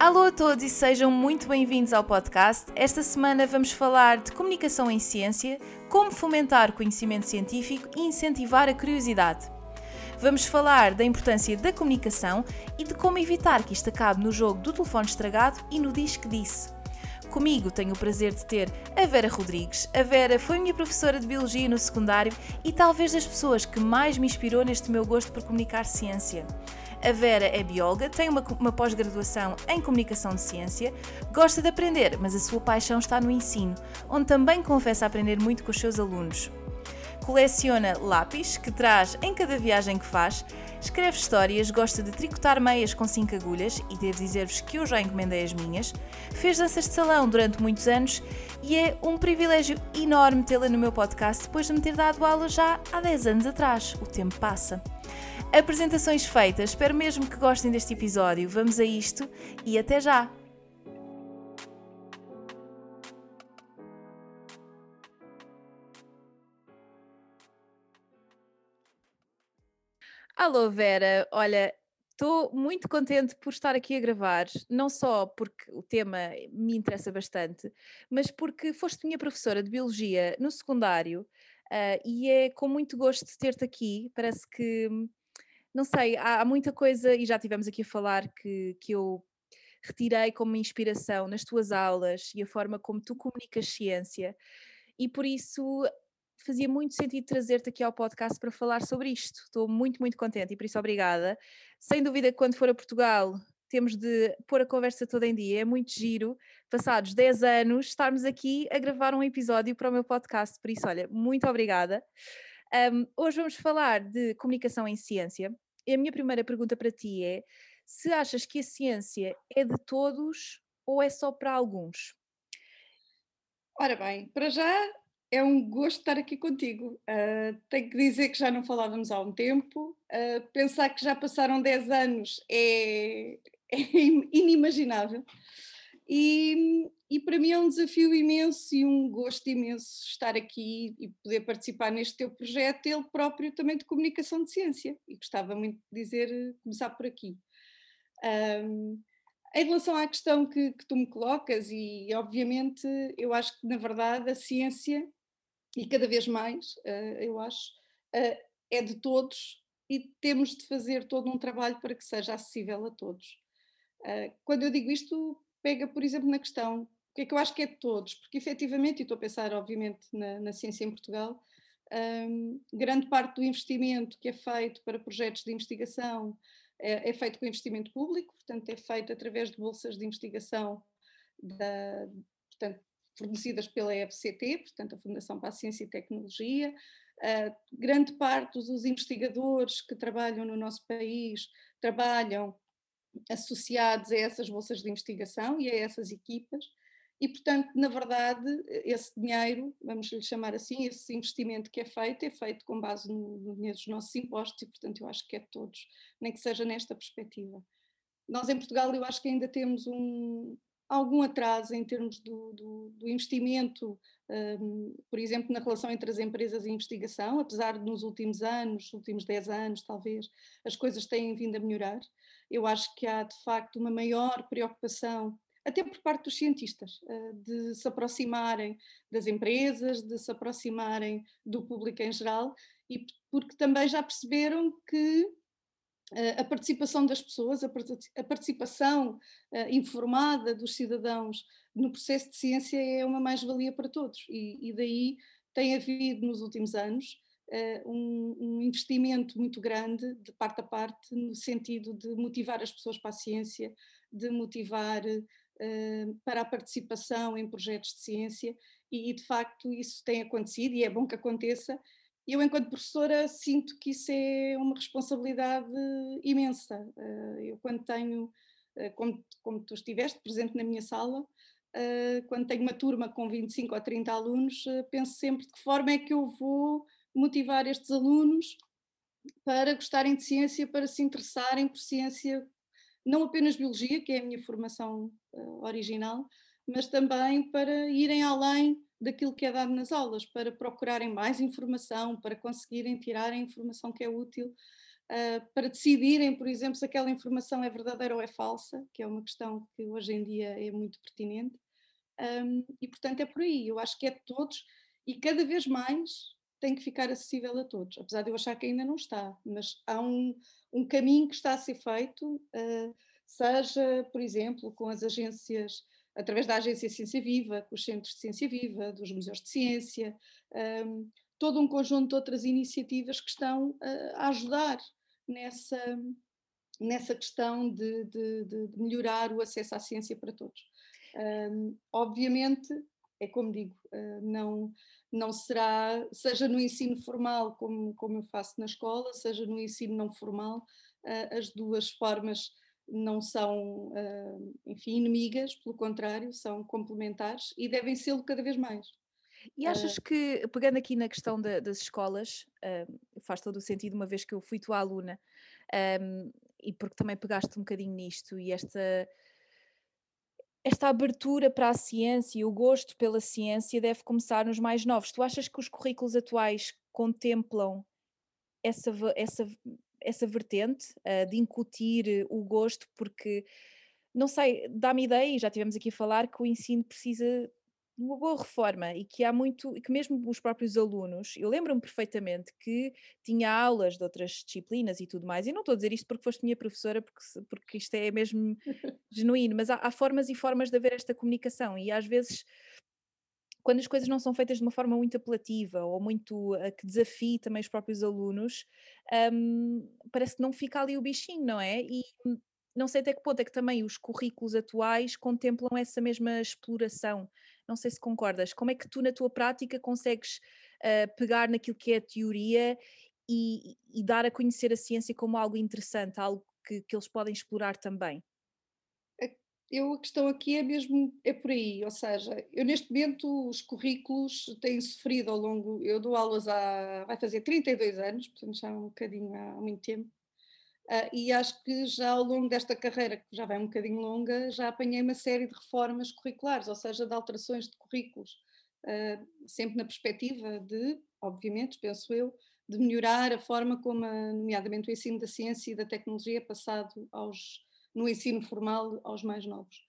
Alô a todos e sejam muito bem-vindos ao podcast. Esta semana vamos falar de comunicação em ciência, como fomentar conhecimento científico e incentivar a curiosidade. Vamos falar da importância da comunicação e de como evitar que isto acabe no jogo do telefone estragado e no disco disse. Comigo tenho o prazer de ter a Vera Rodrigues. A Vera foi minha professora de Biologia no secundário e talvez das pessoas que mais me inspirou neste meu gosto por comunicar ciência. A Vera é bióloga, tem uma, uma pós-graduação em Comunicação de Ciência, gosta de aprender, mas a sua paixão está no ensino, onde também confessa aprender muito com os seus alunos. Coleciona lápis, que traz em cada viagem que faz, escreve histórias, gosta de tricotar meias com 5 agulhas, e devo dizer-vos que eu já encomendei as minhas, fez danças de salão durante muitos anos e é um privilégio enorme tê-la no meu podcast depois de me ter dado aula já há 10 anos atrás. O tempo passa. Apresentações feitas, espero mesmo que gostem deste episódio. Vamos a isto e até já! Alô Vera, olha, estou muito contente por estar aqui a gravar, não só porque o tema me interessa bastante, mas porque foste minha professora de Biologia no secundário uh, e é com muito gosto ter-te aqui. Parece que não sei, há, há, muita coisa, e já tivemos aqui a falar, que, que eu retirei como inspiração nas tuas aulas e a forma como tu comunicas ciência, e por isso fazia muito sentido trazer-te aqui ao podcast para falar sobre isto. Estou muito, muito contente e por isso obrigada. Sem dúvida que quando for a Portugal temos de pôr a conversa toda em dia. É muito giro, passados 10 anos, estarmos aqui a gravar um episódio para o meu podcast. Por isso, olha, muito obrigada. Um, hoje vamos falar de comunicação em ciência. E a minha primeira pergunta para ti é: se achas que a ciência é de todos ou é só para alguns? Ora bem, para já é um gosto estar aqui contigo. Uh, tenho que dizer que já não falávamos há um tempo. Uh, pensar que já passaram 10 anos é, é inimaginável. E, e para mim é um desafio imenso e um gosto imenso estar aqui e poder participar neste teu projeto, ele próprio também de comunicação de ciência. E gostava muito de dizer, começar por aqui. Um, em relação à questão que, que, tu me colocas, e obviamente eu acho que na verdade a ciência, e cada vez mais, uh, eu acho, uh, é de todos e temos de fazer todo um trabalho para que seja acessível a todos. Uh, quando eu digo isto, pega, por exemplo, na questão, o que é que eu acho que é de todos, porque efetivamente, e estou a pensar, obviamente, na, na ciência em Portugal, um, grande parte do investimento que é feito para projetos de investigação é, é, feito com investimento público, portanto, é feito através de bolsas de investigação da, portanto, fornecidas pela FCT, portanto, a Fundação para a Ciência e Tecnologia. Uh, grande parte dos investigadores que trabalham no nosso país trabalham associados a essas bolsas de investigação e a essas equipas. E, portanto, na verdade, esse dinheiro, vamos lhe chamar assim, esse investimento que é feito, é feito com base no, no dinheiro dos nossos impostos e, portanto, eu acho que é de todos, nem que seja nesta perspectiva. Nós, em Portugal, eu acho que ainda temos um, algum atraso em termos do, do, do investimento, um, por exemplo, na relação entre as empresas e investigação, apesar de nos últimos anos, últimos 10 anos talvez, as coisas têm vindo a melhorar. Eu acho que há de facto uma maior preocupação, até por parte dos cientistas, eh, de se aproximarem das empresas, de se aproximarem do público em geral, e porque também já perceberam que a participação das pessoas, a participação eh, informada dos cidadãos no processo de ciência é uma mais-valia para todos, e, daí tem havido nos últimos anos uh, um, um, investimento muito grande, de parte a parte, no sentido de motivar as pessoas para a ciência, de motivar uh, para a participação em projetos de ciência, e, e, de facto isso tem acontecido e é bom que aconteça. Eu, enquanto professora, sinto que isso é uma responsabilidade imensa. Eu, quando tenho, como, como tu estiveste presente na minha sala, quando tenho uma turma com 25 ou 30 alunos, penso sempre de que forma é que eu vou motivar estes alunos para gostarem de ciência, para se interessarem por ciência, não apenas biologia, que é a minha formação original, mas também para irem além daquilo que é dado nas aulas, para procurarem mais informação, para conseguirem tirar a informação que é útil, uh, para decidirem, por exemplo, se aquela informação é verdadeira ou é falsa, que é uma questão que hoje em dia é muito pertinente. Um, e portanto é por aí, eu acho que é de todos e cada vez mais tem que ficar acessível a todos, apesar de eu achar que ainda não está, mas há um, um caminho que está a ser feito, uh, seja, por exemplo, com as agências através da Agência Ciência Viva, com os Centros de Ciência Viva, dos Museus de Ciência, um, todo um conjunto de outras iniciativas que estão uh, a ajudar nessa, nessa questão de, de, de, melhorar o acesso à ciência para todos. Um, obviamente, é como digo, uh, não, não será, seja no ensino formal, como, como eu faço na escola, seja no ensino não formal, uh, as duas formas não são, enfim, inimigas, pelo contrário, são complementares e devem ser cada vez mais. E achas que, pegando aqui na questão da, das escolas, faz todo o sentido, uma vez que eu fui tua aluna, e porque também pegaste um bocadinho nisto, e esta, esta abertura para a ciência e o gosto pela ciência deve começar nos mais novos. Tu achas que os currículos atuais contemplam essa, essa essa vertente uh, de incutir o gosto, porque não sei, dá-me ideia, e já tivemos aqui a falar, que o ensino precisa de uma boa reforma e que há muito, e que mesmo os próprios alunos, eu lembro-me perfeitamente que tinha aulas de outras disciplinas e tudo mais, e não estou a dizer isto porque foste minha professora, porque, porque isto é mesmo genuíno, mas há, há formas e formas de haver esta comunicação, e às vezes quando as coisas não são feitas de uma forma muito apelativa ou muito uh, que desafie também os próprios alunos, um, parece que não fica ali o bichinho, não é? E não sei até que ponto é que também os currículos atuais contemplam essa mesma exploração. Não sei se concordas. Como é que tu, na tua prática, consegues uh, pegar naquilo que é a teoria e, e, dar a conhecer a ciência como algo interessante, algo que, que eles podem explorar também? Eu, a questão aqui é mesmo, é por aí, ou seja, eu neste momento os currículos têm sofrido ao longo, eu dou aulas há, vai fazer 32 anos, portanto já um bocadinho há, há muito tempo, uh, e acho que já ao longo desta carreira, que já vai um bocadinho longa, já apanhei uma série de reformas curriculares, ou seja, de alterações de currículos, uh, sempre na perspectiva de, obviamente, penso eu, de melhorar a forma como, a, nomeadamente, o ensino da ciência e da tecnologia é passado aos no ensino formal aos mais novos.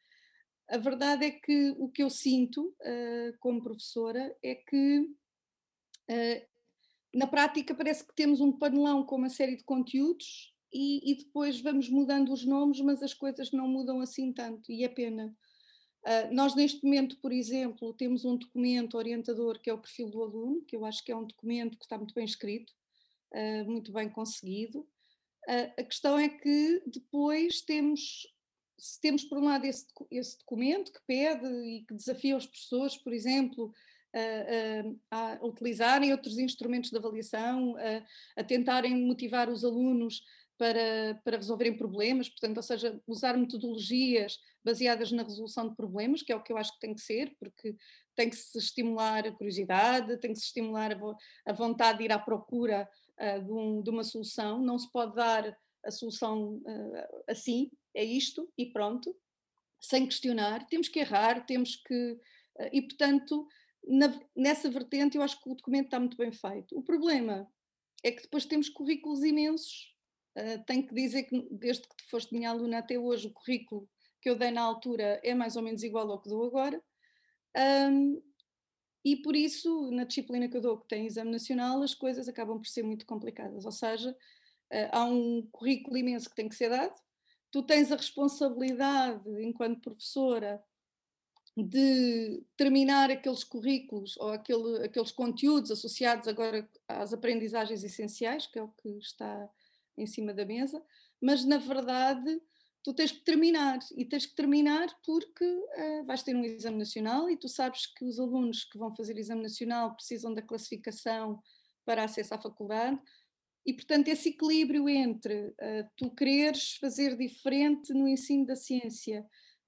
A verdade é que o que eu sinto uh, como professora é que uh, na prática parece que temos um panelão com uma série de conteúdos e, e, depois vamos mudando os nomes, mas as coisas não mudam assim tanto e é pena. Uh, nós neste momento, por exemplo, temos um documento orientador que é o perfil do aluno, que eu acho que é um documento que está muito bem escrito, muito bem conseguido, a questão é que depois temos, se temos por um lado esse, esse documento que pede e que desafia os professores, por exemplo, a, a, a utilizarem outros instrumentos de avaliação, a, a tentarem motivar os alunos para, para, resolverem problemas, portanto, ou seja, usar metodologias baseadas na resolução de problemas, que é o que eu acho que tem que ser, porque tem que se estimular a curiosidade, tem que se estimular a, vontade de ir à procura uh, de, um, de, uma solução, não se pode dar a solução uh, assim, é isto e pronto, sem questionar, temos que errar, temos que. Uh, e portanto, na, nessa vertente, eu acho que o documento está muito bem feito. O problema é que depois temos currículos imensos. Tenho que dizer que, desde que foste minha aluna até hoje, o currículo que eu dei na altura é mais ou menos igual ao que dou agora. Um, e por isso, na disciplina que eu dou, que tem exame nacional, as coisas acabam por ser muito complicadas. Ou seja, eh, há um currículo imenso que tem que ser dado, tu tens a responsabilidade, enquanto professora, de terminar aqueles currículos ou aquele, aqueles conteúdos associados agora às aprendizagens essenciais, que é o que está em cima da mesa, mas na verdade tu tens que terminar e tens que terminar porque uh, vais ter um exame nacional e tu sabes que os alunos que vão fazer exame nacional precisam da classificação para acesso à faculdade, e portanto esse equilíbrio entre uh, tu quereres fazer diferente no ensino da ciência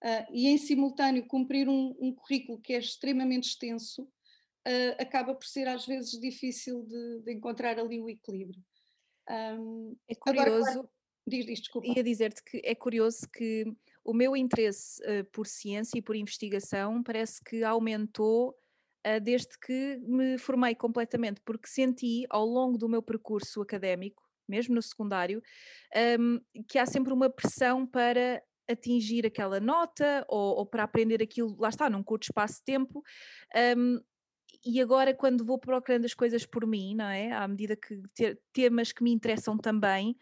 uh, e em simultâneo cumprir um, um, currículo que é extremamente extenso, acaba por ser às vezes difícil de, de encontrar ali o equilíbrio. Um, é curioso. Agora, claro, diz, diz, desculpa. Ia dizer-te que é curioso que o meu interesse uh, por ciência e por investigação parece que aumentou uh, desde que me formei completamente, porque senti ao longo do meu percurso académico, mesmo no secundário, um, que há sempre uma pressão para atingir aquela nota ou, ou, para aprender aquilo, lá está, num curto espaço de tempo. Um, e agora, quando vou procurando as coisas por mim, não é? À medida que ter temas que me interessam também,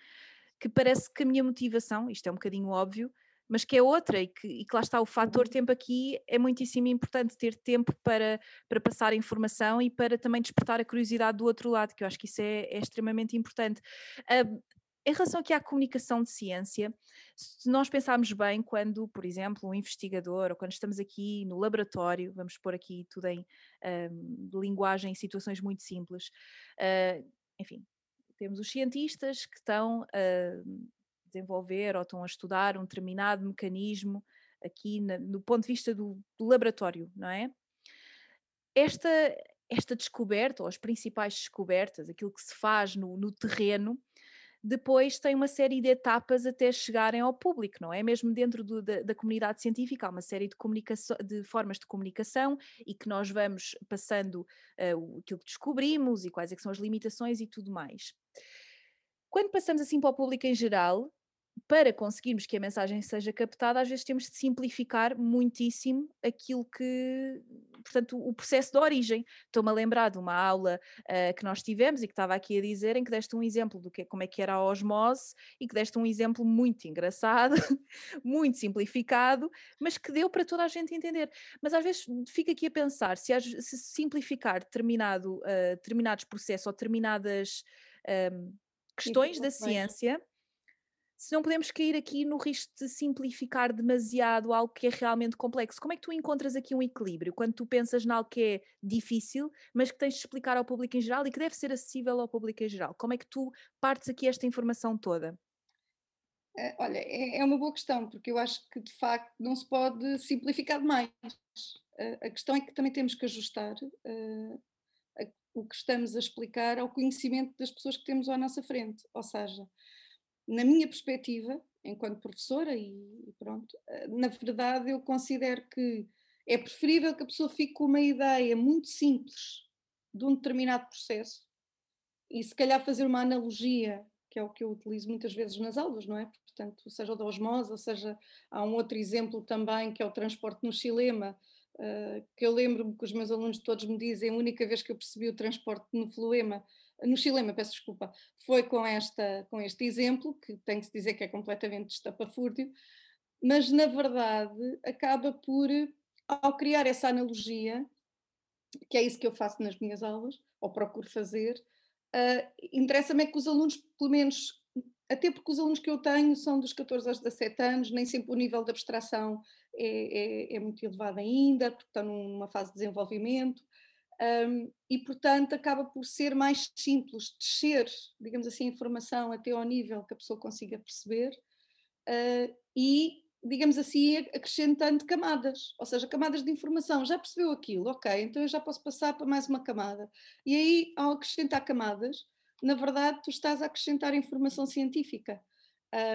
que parece que a minha motivação, isto é um bocadinho óbvio, mas que é outra e que, e que lá está o fator uhum. tempo aqui é muitíssimo importante ter tempo para, para passar a informação e para também despertar a curiosidade do outro lado, que eu acho que isso é, é extremamente importante. Uh, em relação aqui à comunicação de ciência, se nós pensarmos bem quando, por exemplo, um investigador ou quando estamos aqui no laboratório, vamos pôr aqui tudo em um, linguagem, situações muito simples, uh, enfim, temos os cientistas que estão a desenvolver ou estão a estudar um determinado mecanismo aqui na, no ponto de vista do, do laboratório, não é? Esta, esta descoberta, ou as principais descobertas, aquilo que se faz no, no terreno, depois tem uma série de etapas até chegarem ao público, não é? Mesmo dentro do, da, da, comunidade científica, há uma série de, de formas de comunicação e que nós vamos passando uh, aquilo que descobrimos e quais é são as limitações e tudo mais. Quando passamos assim para o público em geral, para conseguirmos que a mensagem seja captada, às vezes temos de simplificar muitíssimo aquilo que, portanto, o processo de origem. Estou-me a lembrar de uma aula uh, que nós tivemos e que estava aqui a dizer, em que deste um exemplo do que como é que era a osmose e que deste um exemplo muito engraçado, muito simplificado, mas que deu para toda a gente entender. Mas às vezes fico aqui a pensar se, se simplificar determinado, uh, determinados processos ou determinadas um, questões da ciência se não podemos cair aqui no risco de simplificar demasiado algo que é realmente complexo. Como é que tu encontras aqui um equilíbrio quando tu pensas em algo que é difícil, mas que tens de explicar ao público em geral e que deve ser acessível ao público em geral? Como é que tu partes aqui esta informação toda? É, olha, é, é uma boa questão, porque eu acho que de facto não se pode simplificar demais. A questão é que também temos que ajustar uh, o que estamos a explicar ao conhecimento das pessoas que temos à nossa frente. Ou seja, na minha perspectiva, enquanto professora, e pronto, eh, na verdade eu considero que é preferível que a pessoa fique com uma ideia muito simples de um determinado processo e se calhar fazer uma analogia, que é o que eu utilizo muitas vezes nas aulas, não é? Portanto, seja o da osmose, ou seja, há um outro exemplo também que é o transporte no xilema, uh, que eu lembro-me que os meus alunos todos me dizem, a única vez que eu percebi o transporte no fluema no Chilema, peço desculpa, foi com, esta, com este exemplo, que tem que se dizer que é completamente estapafúrdio, mas na verdade acaba por, ao criar essa analogia, que é isso que eu faço nas minhas aulas, ou procuro fazer, uh, interessa-me é que os alunos, pelo menos, até porque os alunos que eu tenho são dos 14 aos 17 anos, nem sempre o nível de abstração é, é, é muito elevado ainda, porque estão numa fase de desenvolvimento, um, e, portanto, acaba por ser mais simples descer, digamos assim, a informação até ao nível que a pessoa consiga perceber uh, e, digamos assim, acrescentando camadas, ou seja, camadas de informação. Já percebeu aquilo? Ok, então eu já posso passar para mais uma camada. E aí, ao acrescentar camadas, na verdade, tu estás a acrescentar informação científica.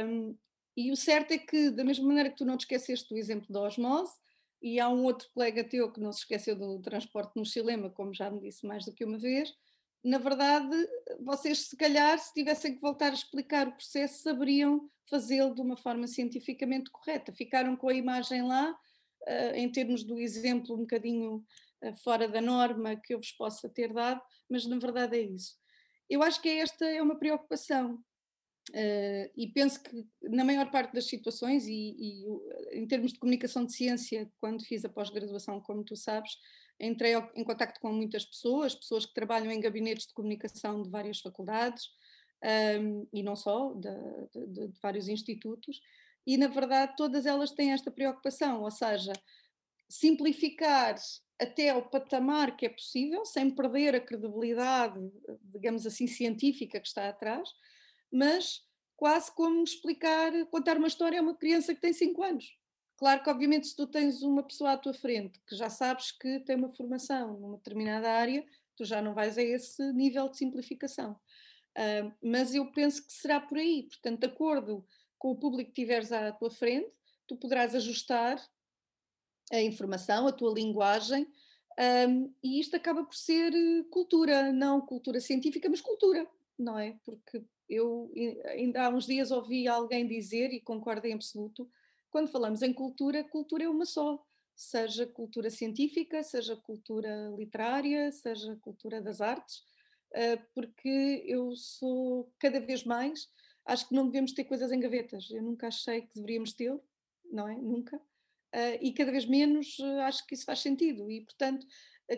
Um, e o certo é que, da mesma maneira que tu não te esqueceste do exemplo da osmose, e há um outro colega teu que não se esqueceu do transporte no Chilema, como já me disse mais do que uma vez. Na verdade, vocês, se calhar, se tivessem que voltar a explicar o processo, saberiam fazê-lo de uma forma cientificamente correta. Ficaram com a imagem lá, uh, em termos do exemplo um bocadinho uh, fora da norma que eu vos possa ter dado, mas na verdade é isso. Eu acho que esta é uma preocupação, Uh, e penso que na maior parte das situações, e, e, em termos de comunicação de ciência, quando fiz a pós-graduação, como tu sabes, entrei em contato com muitas pessoas, pessoas que trabalham em gabinetes de comunicação de várias faculdades, um, ehm, e não só, de, de, de, vários institutos, e na verdade todas elas têm esta preocupação, ou seja, simplificar até ao patamar que é possível, sem perder a credibilidade, digamos assim, científica que está atrás, mas quase como explicar, contar uma história a uma criança que tem 5 anos. Claro que, obviamente, se tu tens uma pessoa à tua frente que já sabes que tem uma formação numa determinada área, tu já não vais a esse nível de simplificação. Uh, mas eu penso que será por aí. Portanto, de acordo com o público que tiveres à tua frente, tu poderás ajustar a informação, a tua linguagem, um, e isto acaba por ser eh, cultura, não cultura científica, mas cultura, não é? Porque eu ainda há uns dias ouvi alguém dizer, e concordo em absoluto, quando falamos em cultura, cultura é uma só, seja cultura científica, seja cultura literária, seja cultura das artes, uh, porque eu sou cada vez mais, acho que não devemos ter coisas em gavetas, eu nunca achei que deveríamos ter, não é? Nunca uh, e cada vez menos uh, acho que isso faz sentido. E, portanto,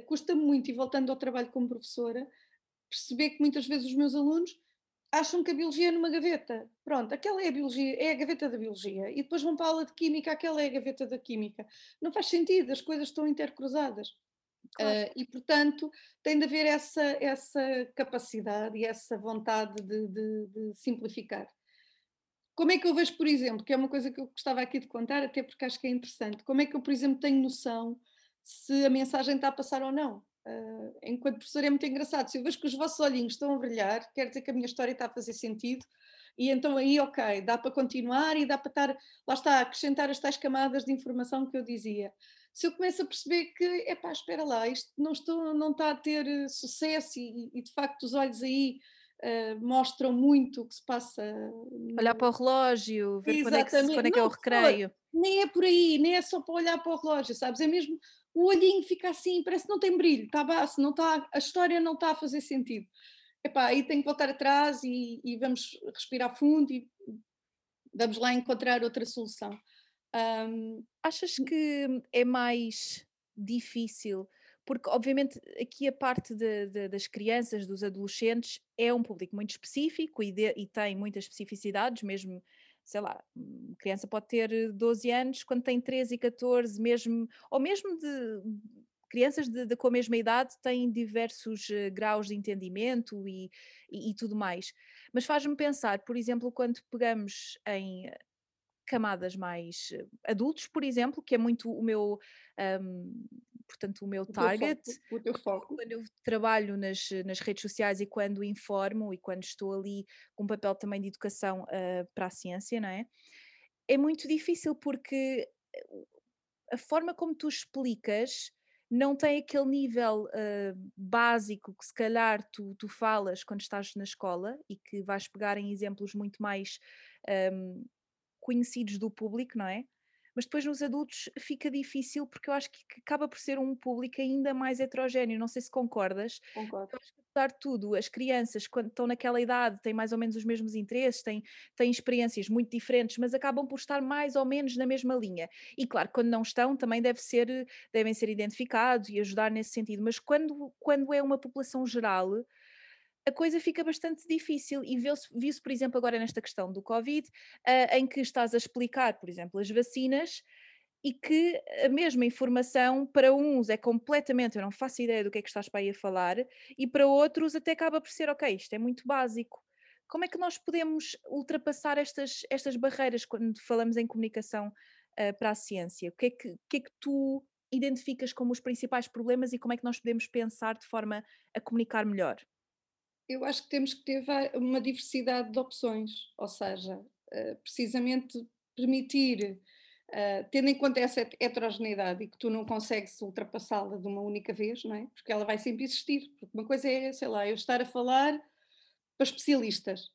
custa muito, e voltando ao trabalho como professora, perceber que muitas vezes os meus alunos acham que a biologia é numa gaveta. Pronto, aquela é a biologia, é a gaveta da biologia. E depois vão para a aula de química, aquela é a gaveta da química. Não faz sentido, as coisas estão intercruzadas. Claro. Uh, e, portanto, tem de haver essa, essa capacidade e essa vontade de, de, de simplificar. Como é que eu vejo, por exemplo, que é uma coisa que eu gostava aqui de contar, até porque acho que é interessante, como é que eu, por exemplo, tenho noção se a mensagem está a passar ou não? Uh, enquanto professor é muito engraçado, se eu vejo que os vossos olhinhos estão a brilhar, quer dizer que a minha história está a fazer sentido, e então aí, ok, dá para continuar e dá para estar, lá está, acrescentar as tais camadas de informação que eu dizia. Se eu começo a perceber que, epá, espera lá, isto não, estou, não está a ter eh, sucesso e, e de facto os olhos aí uh, mostram muito o que se passa. Olhar para o relógio, ver quando é que, quando é, que é o recreio. Nem é por aí, nem é só para olhar para o relógio, sabes? É mesmo o olhinho fica assim, parece que não tem brilho, está baixo, não está, a história não está a fazer sentido. Epá, aí tenho que voltar atrás e, e vamos respirar fundo e vamos lá encontrar outra solução. Um, Achas que é mais difícil porque obviamente aqui a parte de, de, das crianças, dos adolescentes, é um público muito específico e, de, e, tem muitas especificidades, mesmo, sei lá, uma criança pode ter 12 anos, quando tem 13 e 14, mesmo, ou mesmo de crianças de, de, com a mesma idade têm diversos uh, graus de entendimento e, e, e tudo mais. Mas faz-me pensar, por exemplo, quando pegamos em camadas mais eh, adultos, por exemplo, que é muito o meu um, portanto, o meu target. O teu foco. Quando eu trabalho nas, nas redes sociais e quando informo e quando estou ali com um papel também de educação uh, para a ciência, não é? É muito difícil porque eh, a forma como tu explicas não tem aquele nível uh, básico que se calhar tu, tu falas quando estás na escola e que vais pegar em exemplos muito mais um, conhecidos do público, não é? Mas depois nos adultos fica difícil porque eu acho que acaba por ser um público ainda mais heterogéneo. Não sei se concordas. Concordo. Eu acho que, apesar de tudo, as crianças, quando estão naquela idade, têm mais ou menos os mesmos interesses, têm, têm experiências muito diferentes, mas acabam por estar mais ou menos na mesma linha. E claro, quando não estão, também deve ser, devem ser identificados e ajudar nesse sentido. Mas quando, quando é uma população geral a coisa fica bastante difícil e viu-se, por exemplo, agora nesta questão do Covid, uh, em que estás a explicar, por exemplo, as vacinas e que a mesma informação para uns é completamente, eu não faço ideia do que é que estás para aí a falar, e para outros até acaba por ser, ok, isto é muito básico. Como é que nós podemos ultrapassar estas, estas barreiras quando falamos em comunicação uh, para a ciência? O que, é que, o que é que tu identificas como os principais problemas e como é que nós podemos pensar de forma a comunicar melhor? Eu acho que temos que ter uma diversidade de opções, ou seja, eh, precisamente permitir, eh, tendo em conta essa heterogeneidade e que tu não consegues ultrapassá-la de uma única vez, não é? Porque ela vai sempre existir. Porque uma coisa é, sei lá, eu estar a falar para especialistas.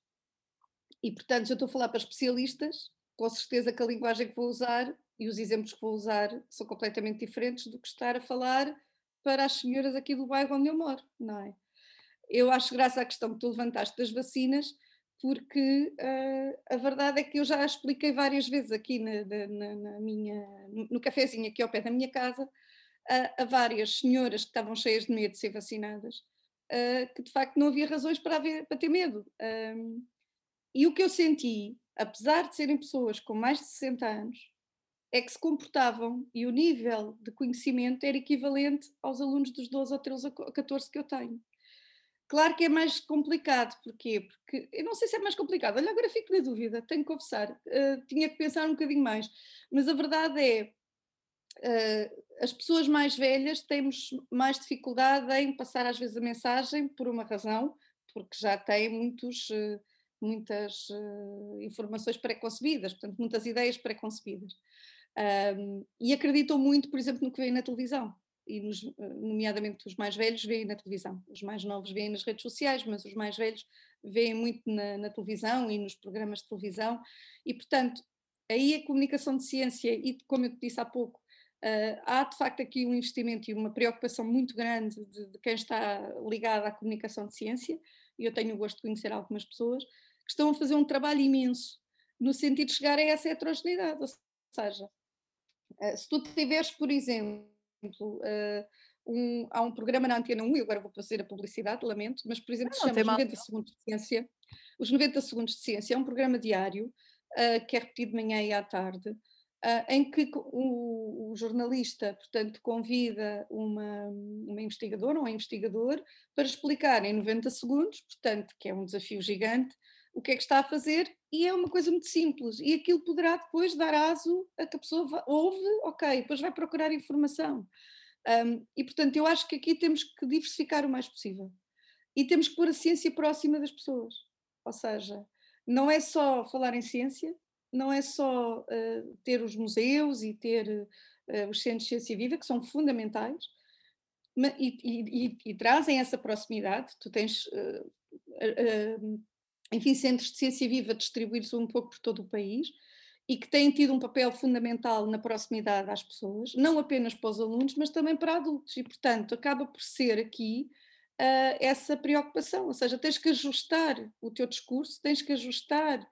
E, portanto, se eu estou a falar para especialistas, com certeza que a linguagem que vou usar e os exemplos que vou usar são completamente diferentes do que estar a falar para as senhoras aqui do bairro onde eu moro, não é? Eu acho graça à questão que tu levantaste das vacinas, porque uh, a verdade é que eu já expliquei várias vezes aqui na, na, na minha, no cafezinho aqui ao pé da minha casa, uh, a várias senhoras que estavam cheias de medo de ser vacinadas, uh, que de facto não havia razões para, haver, para ter medo. e o que eu senti, apesar de serem pessoas com mais de 60 anos, é que se comportavam e o nível de conhecimento era equivalente aos alunos dos 12 ou 13 ou 14 que eu tenho. Claro que é mais complicado, porquê? Porque eu não sei se é mais complicado, olha, agora fico na dúvida, tenho que confessar, uh, tinha que pensar um bocadinho mais, mas a verdade é, uh, as pessoas mais velhas temos mais dificuldade em passar às vezes a mensagem por uma razão, porque já têm muitos, uh, muitas informações pré-concebidas, portanto, muitas ideias pré-concebidas. Um, e acreditam muito, por exemplo, no que vem na televisão. E nos, nomeadamente os mais velhos veem na televisão, os mais novos veem nas redes sociais, mas os mais velhos veem muito na, na televisão e nos programas de televisão, e portanto, aí a comunicação de ciência, e como eu te disse há pouco, uh, há de facto aqui um investimento e uma preocupação muito grande de, de quem está ligado à comunicação de ciência, e eu tenho o gosto de conhecer algumas pessoas, que estão a fazer um trabalho imenso no sentido de chegar a essa heterogeneidade, ou seja, eh, se tu tiveres, por exemplo, uh, um, há um programa na Antena 1, e agora vou fazer a publicidade, lamento, mas por exemplo, não, se chama os 90 Segundos de Ciência. Os 90 Segundos de Ciência é um programa diário uh, que é repetido de manhã e à tarde, uh, em que o, o, jornalista, portanto, convida uma, uma investigadora ou um investigador para explicar em 90 segundos, portanto, que é um desafio gigante, o que é que está a fazer e é uma coisa muito simples e aquilo poderá depois dar aso a que a pessoa ouve, ok, depois vai procurar informação. Um, e portanto eu acho que aqui temos que diversificar o mais possível e temos que pôr a ciência próxima das pessoas, ou seja, não é só falar em ciência, não é só uh, ter os museus e ter uh, os centros de ciência viva, que são fundamentais, e, e, e, e trazem essa proximidade, tu tens... Uh, enfim, centros de ciência viva distribuídos um pouco por todo o país e que têm tido um papel fundamental na proximidade às pessoas, não apenas para os alunos, mas também para adultos. E, portanto, acaba por ser aqui uh, essa preocupação, ou seja, tens que ajustar o teu discurso, tens que ajustar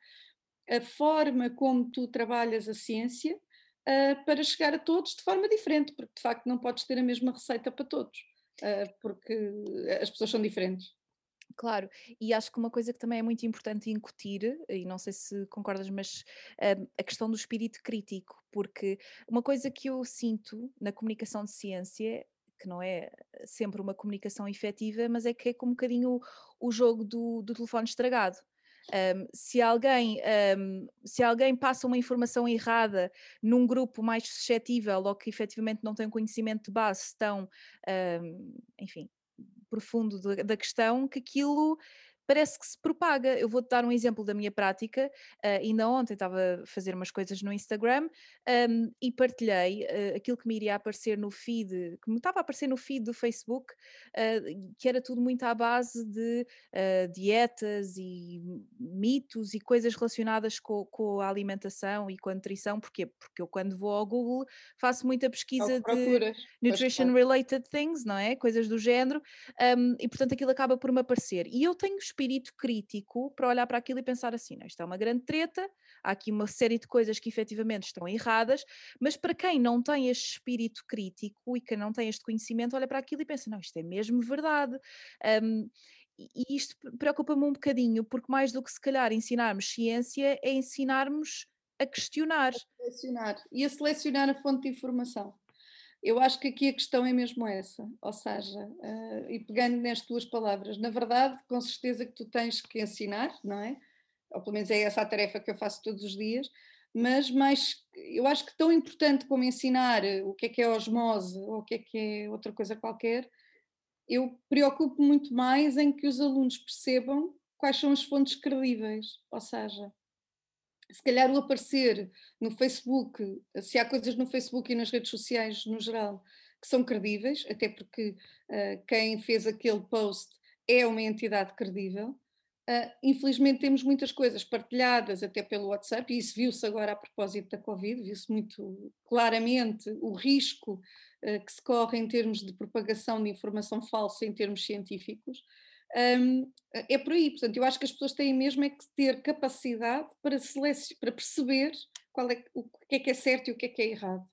a forma como tu trabalhas a ciência uh, para chegar a todos de forma diferente, porque de facto não podes ter a mesma receita para todos, uh, porque as pessoas são diferentes. Claro, e acho que uma coisa que também é muito importante incutir, e não sei se concordas, mas uh, a questão do espírito crítico, porque uma coisa que eu sinto na comunicação de ciência, que não é sempre uma comunicação efetiva, mas é que é como um bocadinho o, o jogo do, do telefone estragado. Um, se, alguém, um, se alguém passa uma informação errada num grupo mais suscetível ou que efetivamente não tem conhecimento de base tão, um, enfim, profundo da, questão que aquilo parece que se propaga. Eu vou-te dar um exemplo da minha prática. Uh, ainda ontem estava a fazer umas coisas no Instagram um, e partilhei uh, aquilo que me iria aparecer no feed, que me estava a aparecer no feed do Facebook, uh, que era tudo muito à base de dietas e mitos e coisas relacionadas com, com, a alimentação e com a nutrição. Porquê? Porque eu, quando vou ao Google, faço muita pesquisa de nutrition related things, não é? Coisas do género, um, e portanto aquilo acaba por me aparecer. E eu tenho espírito crítico para olhar para aquilo e pensar assim: não, isto é uma grande treta, há aqui uma série de coisas que efetivamente estão erradas, mas para quem não tem este espírito crítico e que não tem este conhecimento, olha para aquilo e pensa: não, isto é mesmo verdade. Um, e isto preocupa-me um bocadinho, porque mais do que se calhar ensinarmos ciência, é ensinarmos a questionar. A selecionar. E a selecionar a fonte de informação. Eu acho que aqui a questão é mesmo essa, ou seja, uh, e pegando nas tuas palavras, na verdade, com certeza que tu tens que ensinar, não é? Ou pelo menos é essa a tarefa que eu faço todos os dias, mas mais, eu acho que tão importante como ensinar o que é que é osmose ou o que é que é outra coisa qualquer, eu preocupo muito mais em que os alunos percebam quais são as fontes credíveis, ou seja, se calhar o aparecer no Facebook, se há coisas no Facebook e nas redes sociais no geral que são credíveis, até porque uh, quem fez aquele post é uma entidade credível. Uh, infelizmente temos muitas coisas partilhadas até pelo WhatsApp, e isso viu-se agora a propósito da Covid, viu-se muito claramente o risco uh, que se corre em termos de propagação de informação falsa em termos científicos um, é por aí. Portanto, eu acho que as pessoas têm mesmo é que ter capacidade para, para perceber qual é, o que é que é certo e o que é que é errado.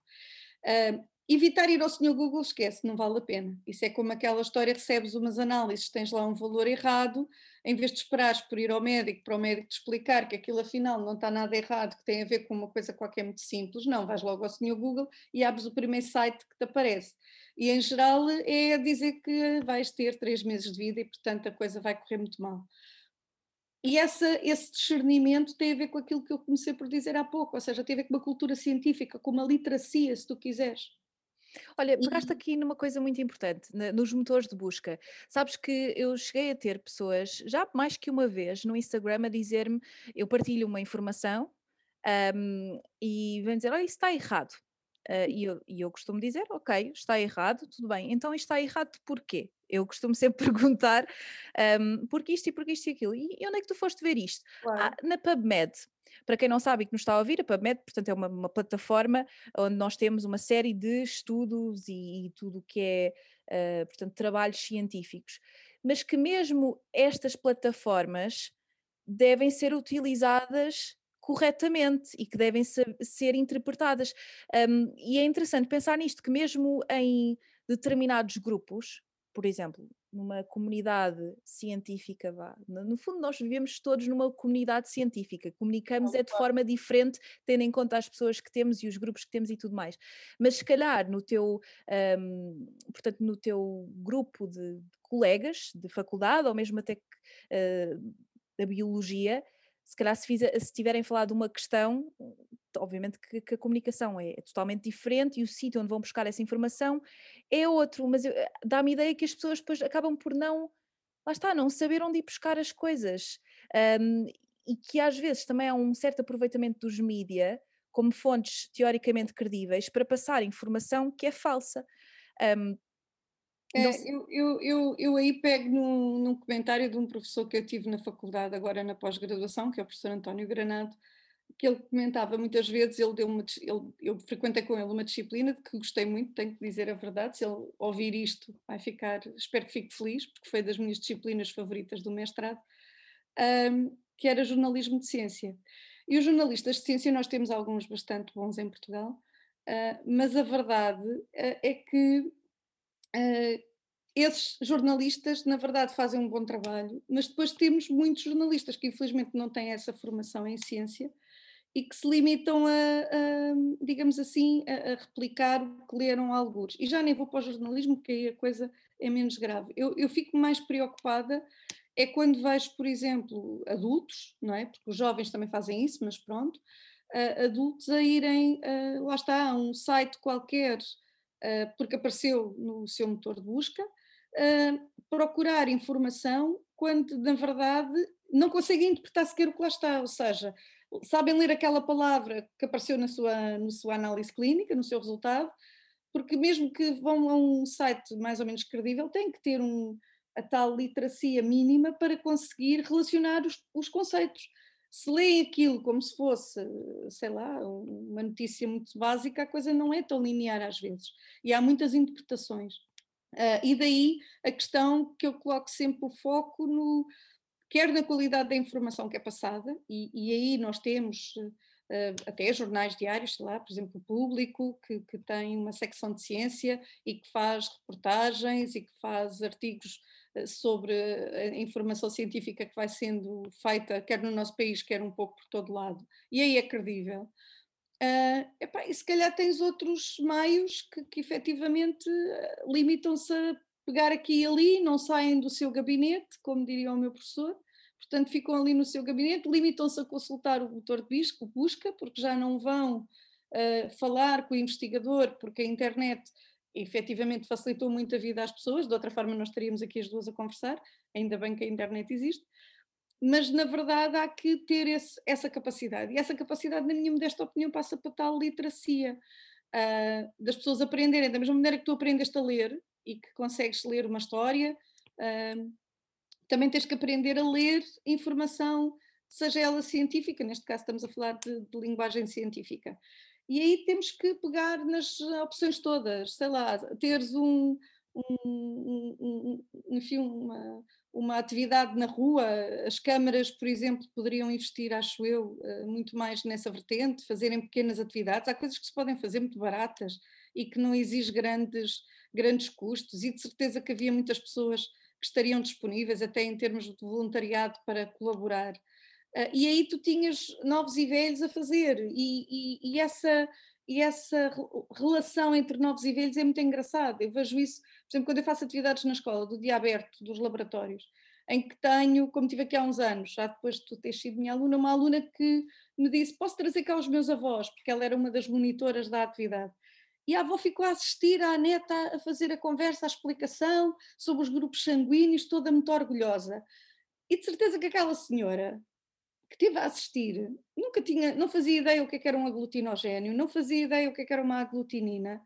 Um, evitar ir ao senhor Google, esquece, não vale a pena. Isso é como aquela história, recebes umas análises, tens lá um valor errado, em vez de esperares por ir ao médico, para o médico te explicar que aquilo afinal não está nada errado, que tem a ver com uma coisa qualquer muito simples, não, vais logo ao senhor Google e abres o primeiro site que te aparece. E em geral é dizer que vais ter três meses de vida e portanto a coisa vai correr muito mal. E essa, esse discernimento tem a ver com aquilo que eu comecei por dizer há pouco, ou seja, tem a ver com uma cultura científica, com uma literacia, se tu quiseres. Olha, pegaste aqui numa coisa muito importante, nos motores de busca. Sabes que eu cheguei a ter pessoas, já mais que uma vez, no Instagram a dizer-me, eu partilho uma informação um, e vêm dizer, olha, isso está errado. Uh, e, eu, e, eu, costumo dizer, ok, está errado, tudo bem. Então isto está errado porquê? Eu costumo sempre perguntar um, porque isto e porque isto e aquilo. E, e onde é que tu foste ver isto? Claro. Ah, na PubMed. Para quem não sabe e que nos está a ouvir, a PubMed, portanto, é uma, uma plataforma onde nós temos uma série de estudos e, e tudo o que é, uh, portanto, trabalhos científicos. Mas que mesmo estas plataformas devem ser utilizadas corretamente e que devem ser, ser interpretadas. Um, e é interessante pensar nisto, que mesmo em determinados grupos, por exemplo, numa comunidade científica, vá. No fundo, nós vivemos todos numa comunidade científica, comunicamos é de forma diferente, tendo em conta as pessoas que temos e os grupos que temos e tudo mais. Mas se calhar no teu, um, portanto, no teu grupo de, colegas de faculdade, ou mesmo até que, uh, da biologia, se calhar se, se tiverem falado uma questão, obviamente que, que, a comunicação é, é totalmente diferente e o sítio onde vão buscar essa informação é outro, mas eh, dá-me ideia que as pessoas depois acabam por não, lá está, não saber onde ir buscar as coisas. Um, e que às vezes também há um certo aproveitamento dos mídia como fontes teoricamente credíveis para passar informação que é falsa. Um, é, eu, eu, eu, eu, aí pego num, num, comentário de um professor que eu tive na faculdade, agora na pós-graduação, que é o professor António Granado, que ele comentava muitas vezes, ele deu uma, ele, eu frequentei com ele uma disciplina de que gostei muito, tenho que dizer a verdade, se ele ouvir isto vai ficar, espero que fique feliz, porque foi das minhas disciplinas favoritas do mestrado, um, que era jornalismo de ciência. E os jornalistas de ciência nós temos alguns bastante bons em Portugal, uh, mas a verdade uh, é que Uh, esses jornalistas, na verdade, fazem um bom trabalho, mas depois temos muitos jornalistas que, infelizmente, não têm essa formação em ciência e que se limitam a, a digamos assim, a, a, replicar o que leram alguns. E já nem vou para o jornalismo, porque aí a coisa é menos grave. Eu, eu fico mais preocupada é quando vejo, por exemplo, adultos, não é? Porque os jovens também fazem isso, mas pronto, uh, adultos a irem, uh, lá está, a um site qualquer porque apareceu no seu motor de busca, uh, procurar informação quando, na verdade, não conseguem interpretar sequer o que lá está, ou seja, sabem ler aquela palavra que apareceu na sua, na sua análise clínica, no seu resultado, porque mesmo que vão a um site mais ou menos credível, têm que ter um, a tal literacia mínima para conseguir relacionar os, os conceitos se leem aquilo como se fosse, sei lá, uma notícia muito básica, a coisa não é tão linear às vezes. E há muitas interpretações. Uh, e daí a questão que eu coloco sempre o foco no, quer na qualidade da informação que é passada, e, e aí nós temos uh, até jornais diários, sei lá, por exemplo, o Público, que, que tem uma secção de ciência e que faz reportagens e que faz artigos sobre a informação científica que vai sendo feita, quer no nosso país, quer um pouco por todo lado, e aí é credível. Uh, epá, e se calhar tens outros meios que, que efetivamente eh, limitam-se a pegar aqui e ali, não saem do seu gabinete, como diria o meu professor, portanto ficam ali no seu gabinete, limitam-se a consultar o motor de busca, porque já não vão uh, falar com o investigador, porque a internet efetivamente facilitou muito a vida às pessoas, de outra forma nós estaríamos aqui as duas a conversar, ainda bem que a internet existe, mas na verdade há que ter esse, essa capacidade, e essa capacidade, na minha modesta opinião, passa para tal literacia, uh, das pessoas aprenderem, da mesma maneira que tu aprendeste a ler e que consegues ler uma história, uh, também tens que aprender a ler informação, seja ela científica, neste caso estamos a falar de, de linguagem científica. E aí temos que pegar nas opções todas, sei lá, teres um, um, um, enfim, uma, uma atividade na rua, as câmaras, por exemplo, poderiam investir, acho eu, eh, muito mais nessa vertente, fazerem pequenas atividades. Há coisas que se podem fazer muito baratas e que não exige grandes, grandes custos, e de certeza que havia muitas pessoas que estariam disponíveis, até em termos de voluntariado, para colaborar. Uh, e aí tu tinhas novos e velhos a fazer, e, e, e, essa, e essa relação entre novos e velhos é muito engraçada. Eu vejo isso, por exemplo, quando eu faço atividades na escola, do dia aberto, dos laboratórios, em que tenho, como tive aqui há uns anos, já depois de tu teres sido minha aluna, uma aluna que me disse: Posso trazer cá os meus avós, porque ela era uma das monitoras da atividade. E a avó ficou a assistir à neta a fazer a conversa, a explicação sobre os grupos sanguíneos, toda muito orgulhosa. E de certeza que aquela senhora que esteve a assistir nunca tinha, não fazia ideia o que, é que era um aglutinogénio, não fazia ideia o que, é que era uma aglutinina.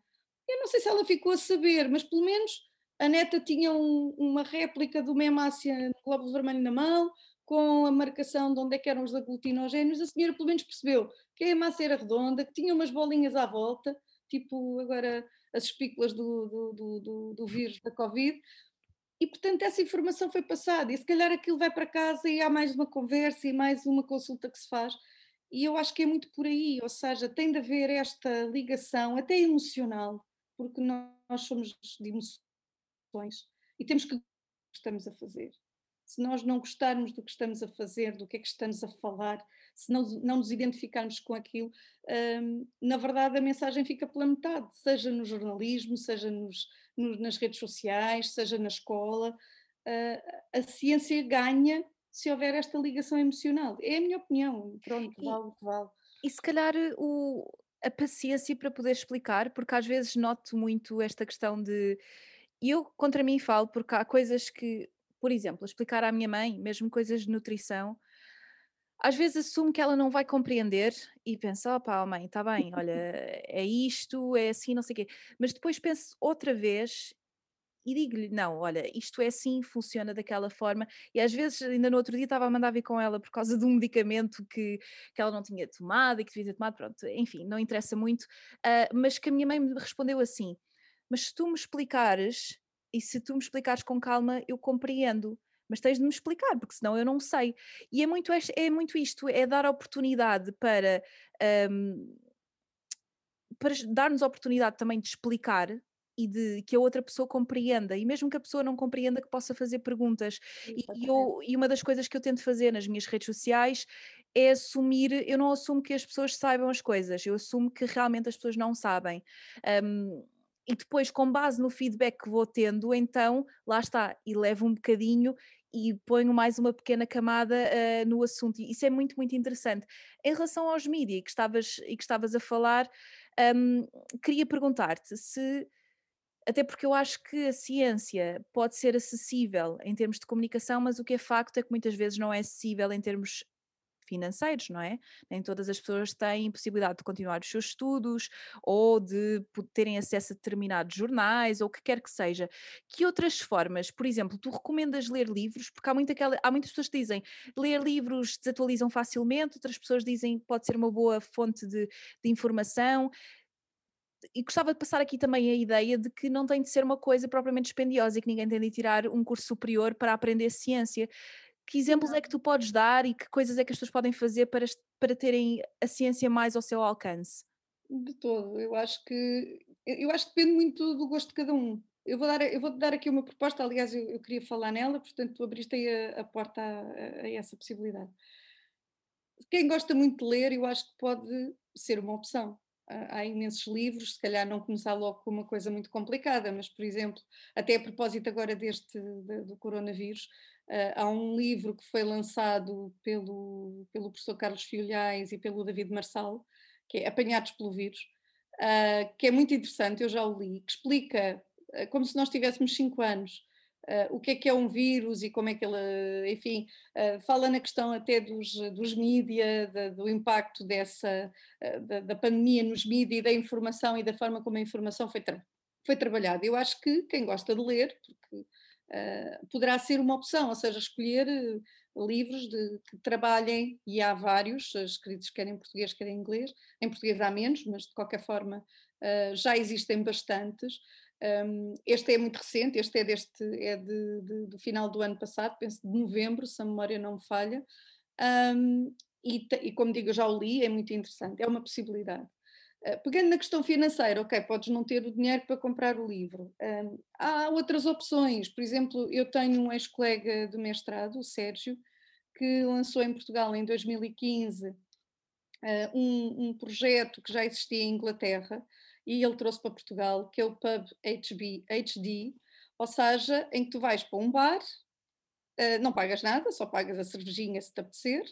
Eu não sei se ela ficou a saber, mas pelo menos a neta tinha um, uma réplica do memácia no glóbulo vermelho na mão, com a marcação de onde é que eram os aglutinogénios, a senhora pelo menos percebeu que a hemácia era redonda, que tinha umas bolinhas à volta, tipo agora as espículas do, do, do, do vírus da Covid, e portanto essa informação foi passada, e se calhar aquilo vai para casa e há mais uma conversa e mais uma consulta que se faz, e eu acho que é muito por aí, ou seja, tem de haver esta ligação, até emocional, porque nós somos de emoções e temos que estamos a fazer. Se nós não gostarmos do que estamos a fazer, do que é que estamos a falar, se não, não nos identificarmos com aquilo, hum, na verdade a mensagem fica pela metade, seja no jornalismo, seja nos, nos, nas redes sociais, seja na escola. Uh, a ciência ganha se houver esta ligação emocional. É a minha opinião, pronto, vale o que vale. E se calhar o, a paciência para poder explicar, porque às vezes noto muito esta questão de eu contra mim falo porque há coisas que, por exemplo, explicar à minha mãe, mesmo coisas de nutrição, às vezes assumo que ela não vai compreender e penso, oh pá, mãe, está bem, olha, é isto, é assim, não sei o quê. Mas depois penso outra vez e digo-lhe, não, olha, isto é assim, funciona daquela forma. E às vezes, ainda no outro dia, estava a mandar vir com ela por causa de um medicamento que, que ela não tinha tomado e que devia ter tomado, pronto, enfim, não interessa muito. Uh, mas que a minha mãe me respondeu assim: mas se tu me explicares e se tu me explicares com calma, eu compreendo. Mas tens de me explicar, porque senão eu não sei. E é muito, é muito isto: é dar oportunidade para, um, para dar-nos oportunidade também de explicar e de que a outra pessoa compreenda, e mesmo que a pessoa não compreenda, que possa fazer perguntas. E, eu, e uma das coisas que eu tento fazer nas minhas redes sociais é assumir, eu não assumo que as pessoas saibam as coisas, eu assumo que realmente as pessoas não sabem. Um, e depois, com base no feedback que vou tendo, então lá está, e levo um bocadinho e ponho mais uma pequena camada uh, no assunto. Isso é muito, muito interessante. Em relação aos mídias que estavas, e que estavas a falar, um, queria perguntar-te se. Até porque eu acho que a ciência pode ser acessível em termos de comunicação, mas o que é facto é que muitas vezes não é acessível em termos financeiros, não é? Nem todas as pessoas têm possibilidade de continuar os seus estudos ou de terem acesso a determinados jornais ou o que quer que seja. Que outras formas, por exemplo, tu recomendas ler livros? Porque há, muito aquela, há muitas pessoas que dizem ler livros desatualizam facilmente, outras pessoas dizem que pode ser uma boa fonte de, de informação e gostava de passar aqui também a ideia de que não tem de ser uma coisa propriamente dispendiosa e que ninguém tem de tirar um curso superior para aprender ciência. Que exemplos é que tu podes dar e que coisas é que as pessoas podem fazer para, para terem a ciência mais ao seu alcance? De todo, eu acho que eu acho que depende muito do gosto de cada um. Eu vou dar, eu vou dar aqui uma proposta, aliás, eu, eu queria falar nela, portanto, tu abriste aí a, a porta a, a, essa possibilidade. Quem gosta muito de ler, eu acho que pode ser uma opção. Há imensos livros, se calhar não começar logo com uma coisa muito complicada, mas, por exemplo, até a propósito agora deste do coronavírus, Uh, há um livro que foi lançado pelo, pelo professor Carlos Filhais e pelo David Marçal, que é Apanhados pelo Vírus, uh, que é muito interessante, eu já o li, que explica, uh, como se nós tivéssemos cinco anos, o que é que é um vírus e como é que ele, enfim, fala na questão até dos, dos mídia, do impacto dessa, da, da, pandemia nos mídia e da informação e da forma como a informação foi, tra foi trabalhada. Eu acho que quem gosta de ler, porque uh, poderá ser uma opção, ou seja, escolher uh, livros de, que trabalhem, e há vários, escritos quer em português, quer em inglês, em português há menos, mas de qualquer forma uh, já existem bastantes. Um, este é muito recente, este é, deste, é de, de, do final do ano passado, penso de novembro, se a memória não me falha. Um, e, e, como digo, eu já o li, é muito interessante, é uma possibilidade. Uh, pegando na questão financeira, ok, podes não ter o dinheiro para comprar o livro. Um, há outras opções, por exemplo, eu tenho um ex-colega de mestrado, o Sérgio, que lançou em Portugal em 2015 uh, um, um, projeto que já existia em Inglaterra e ele trouxe para Portugal, que é o Pub HB, HD, ou seja, em que tu vais para um bar, uh, não pagas nada, só pagas a cervejinha se te apetecer,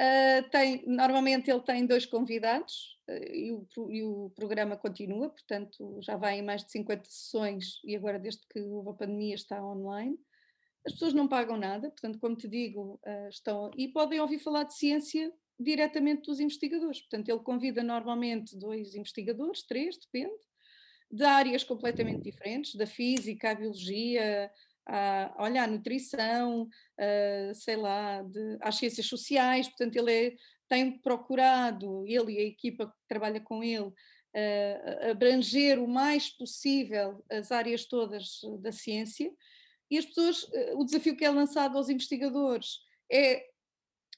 Uh, tem, normalmente ele tem dois convidados uh, e, o, e, o, programa continua, portanto já vai em mais de 50 sessões e agora desde que houve a pandemia está online. As pessoas não pagam nada, portanto, como te digo, uh, estão e podem ouvir falar de ciência diretamente dos investigadores. Portanto, ele convida normalmente dois investigadores, três, depende, de áreas completamente diferentes, da física, à biologia, à, olha, à nutrição, uh, sei lá, de, às ciências sociais, portanto ele é, tem procurado, ele e a equipa que trabalha com ele, uh, abranger o mais possível as áreas todas da ciência, e as pessoas, uh, o desafio que é lançado aos investigadores é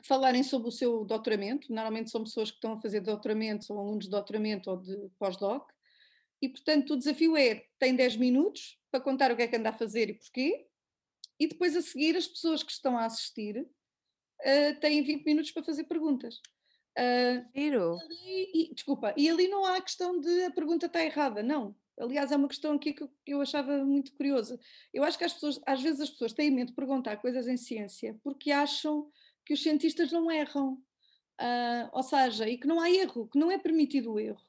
falarem sobre o seu doutoramento, normalmente são pessoas que estão a fazer doutoramento, são alunos de doutoramento ou de pós-doc, e portanto o desafio é, tem 10 minutos, para contar o que é que anda a fazer e porquê, e depois a seguir as pessoas que estão a assistir uh, têm 20 minutos para fazer perguntas. Uh, Giro. E, e, desculpa, e ali não há a questão de a pergunta está errada, não. Aliás, é uma questão aqui que eu, que eu achava muito curiosa. Eu acho que as pessoas, às vezes as pessoas têm medo de perguntar coisas em ciência porque acham que os cientistas não erram. Uh, ou seja, e que não há erro, que não é permitido o erro.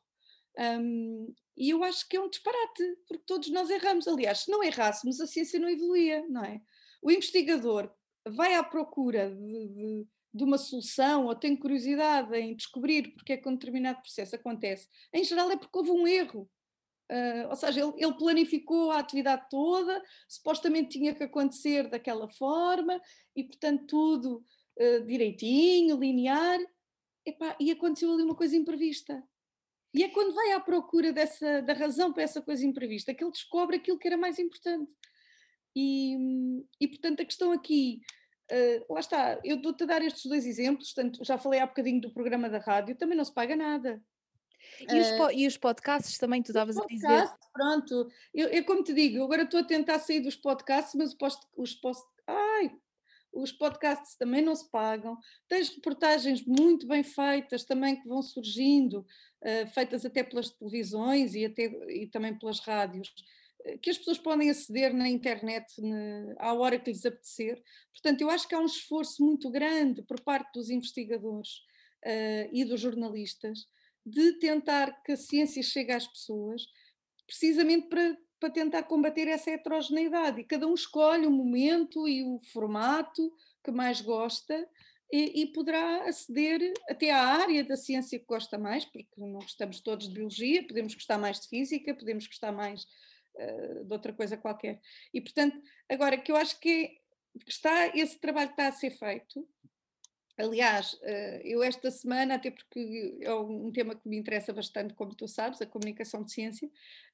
Um, e eu acho que é um disparate, porque todos nós erramos. Aliás, se não errássemos, a ciência não evoluía, não é? O investigador vai à procura de, de, de uma solução ou tem curiosidade em descobrir porque é que um determinado processo acontece. Em geral, é porque houve um erro. Uh, ou seja, ele, ele, planificou a atividade toda, supostamente tinha que acontecer daquela forma e, portanto, tudo uh, direitinho, linear, Epá, e aconteceu ali uma coisa imprevista. E é quando vai à procura dessa, da razão para essa coisa imprevista que ele descobre aquilo que era mais importante. E, e portanto, a questão aqui, uh, lá está, eu dou-te a dar estes dois exemplos, portanto, já falei há bocadinho do programa da rádio, também não se paga nada. E, os, uh, e os podcasts também, tu estavas a dizer. Pronto, eu, eu como te digo, agora estou a tentar sair dos podcasts, mas post, os post, ai, os podcasts também não se pagam, tens reportagens muito bem feitas também que vão surgindo, uh, feitas até pelas televisões e, até, e também pelas rádios, uh, que as pessoas podem aceder na internet ne, à hora que lhes apetecer. Portanto, eu acho que há um esforço muito grande por parte dos investigadores uh, e dos jornalistas de tentar que a ciência chegue às pessoas, precisamente para para tentar combater essa heterogeneidade. E cada um escolhe o momento e o formato que mais gosta e, e, poderá aceder até à área da ciência que gosta mais, porque não gostamos todos de biologia, podemos gostar mais de física, podemos gostar mais uh, de outra coisa qualquer. E portanto, agora que eu acho que, está, esse trabalho está a ser feito. Aliás, uh, eu esta semana, até porque é um tema que me interessa bastante, como tu sabes, a comunicação de ciência,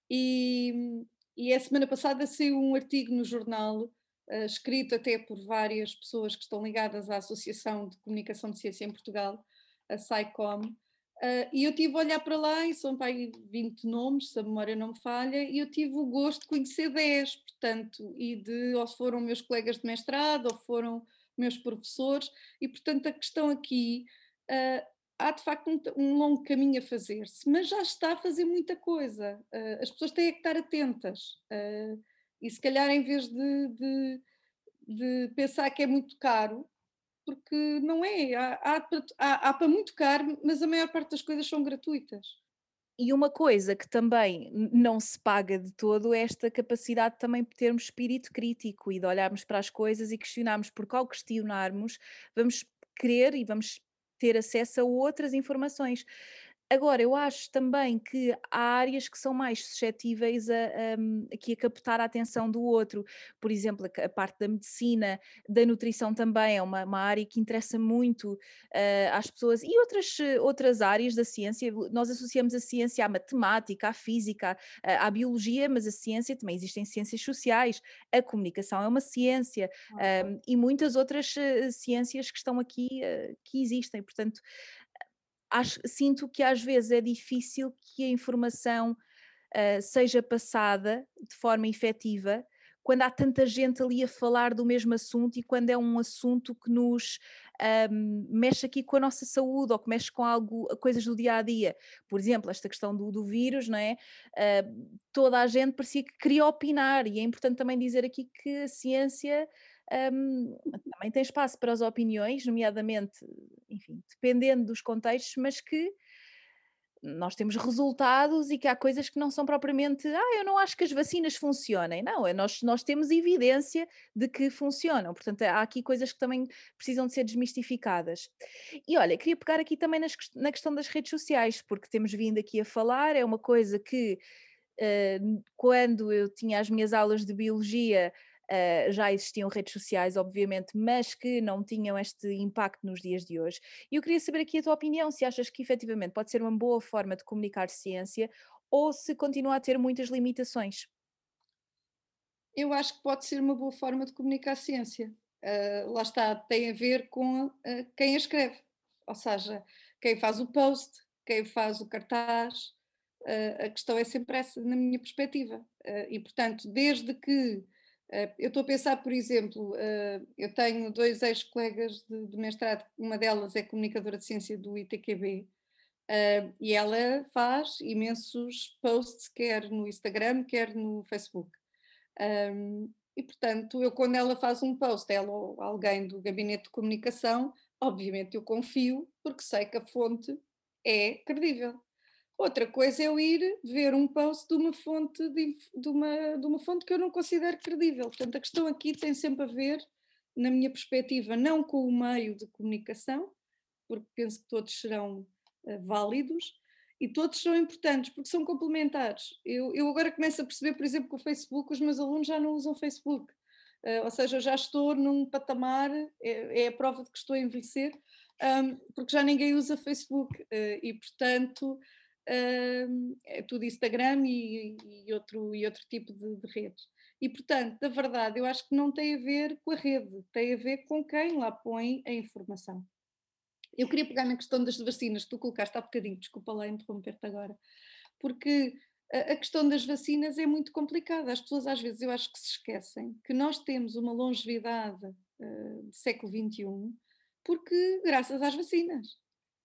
e, e a semana passada saiu um artigo no jornal, uh, escrito até por várias pessoas que estão ligadas à Associação de Comunicação de Ciência em Portugal, a SciCom, uh, e eu tive a olhar para lá, e são para aí 20 nomes, se a memória não me falha, e eu tive o gosto de conhecer 10, portanto, e de, ou foram meus colegas de mestrado, ou foram meus professores, e portanto a questão aqui uh, há de facto um, um longo caminho a fazer-se, mas já está a fazer muita coisa. Uh, as pessoas têm que estar atentas. Uh, e se calhar, em vez de, de, de, pensar que é muito caro, porque não é, há, há, há, há para muito caro, mas a maior parte das coisas são gratuitas. E uma coisa que também não se paga de todo é esta capacidade também de termos espírito crítico e de olharmos para as coisas e questionarmos, porque ao questionarmos, vamos querer e vamos ter acesso a outras informações. Agora, eu acho também que há áreas que são mais suscetíveis a, a, aqui a captar a atenção do outro. Por exemplo, a, a parte da medicina, da nutrição também é uma, uma área que interessa muito uh, às pessoas e outras, outras áreas da ciência. Nós associamos a ciência à matemática, à física, à, à biologia, mas a ciência também existem ciências sociais, a comunicação é uma ciência um, e muitas outras ciências que estão aqui uh, que existem. Portanto, acho, sinto que às vezes é difícil que a informação uh, seja passada de forma efetiva quando há tanta gente ali a falar do mesmo assunto e quando é um assunto que nos um, mexe aqui com a nossa saúde ou que mexe com algo, coisas do dia a dia. Por exemplo, esta questão do, do vírus, não é? Uh, toda a gente parecia que queria opinar, e é importante também dizer aqui que a ciência. Um, também tem espaço para as opiniões, nomeadamente, enfim, dependendo dos contextos, mas que nós temos resultados e que há coisas que não são propriamente, ah, eu não acho que as vacinas funcionem. Não, é, nós, nós temos evidência de que funcionam. Portanto, há aqui coisas que também precisam de ser desmistificadas. E olha, queria pegar aqui também nas, na questão das redes sociais, porque temos vindo aqui a falar, é uma coisa que uh, quando eu tinha as minhas aulas de biologia Uh, já existiam redes sociais, obviamente, mas que não tinham este impacto nos dias de hoje. E eu queria saber aqui a tua opinião, se achas que efetivamente pode ser uma boa forma de comunicar ciência ou se continua a ter muitas limitações. Eu acho que pode ser uma boa forma de comunicar ciência. Uh, lá está, tem a ver com uh, quem a escreve, ou seja, quem faz o post, quem faz o cartaz. a questão é sempre essa, na minha perspectiva. e, portanto, desde que eu estou a pensar, por exemplo, uh, eu tenho dois ex-colegas de, de, mestrado, uma delas é comunicadora de ciência do ITQB, eh, e ela faz imensos posts, quer no Instagram, quer no Facebook. E, portanto, eu quando ela faz um post, ela ou alguém do gabinete de comunicação, obviamente eu confio, porque sei que a fonte é credível. Outra coisa é eu ir ver um post de uma fonte de, de, uma, de uma fonte que eu não considero credível. Portanto, a questão aqui tem sempre a ver, na minha perspectiva, não com o meio de comunicação, porque penso que todos serão uh, válidos e todos são importantes porque são complementares. Eu, eu agora começo a perceber, por exemplo, que o Facebook, os meus alunos já não usam Facebook. Uh, ou seja, eu já estou num patamar, é, é, a prova de que estou a envelhecer, um, porque já ninguém usa Facebook uh, e, portanto, é tudo Instagram e, e, outro, e outro tipo de, de, redes. E, portanto, na verdade, eu acho que não tem a ver com a rede, tem a ver com quem lá põe a informação. Eu queria pegar na questão das vacinas que tu colocaste há bocadinho, desculpa lá interromper-te agora, porque a, questão das vacinas é muito complicada. As pessoas, às vezes, eu acho que se esquecem que nós temos uma longevidade uh, do século XXI porque graças às vacinas.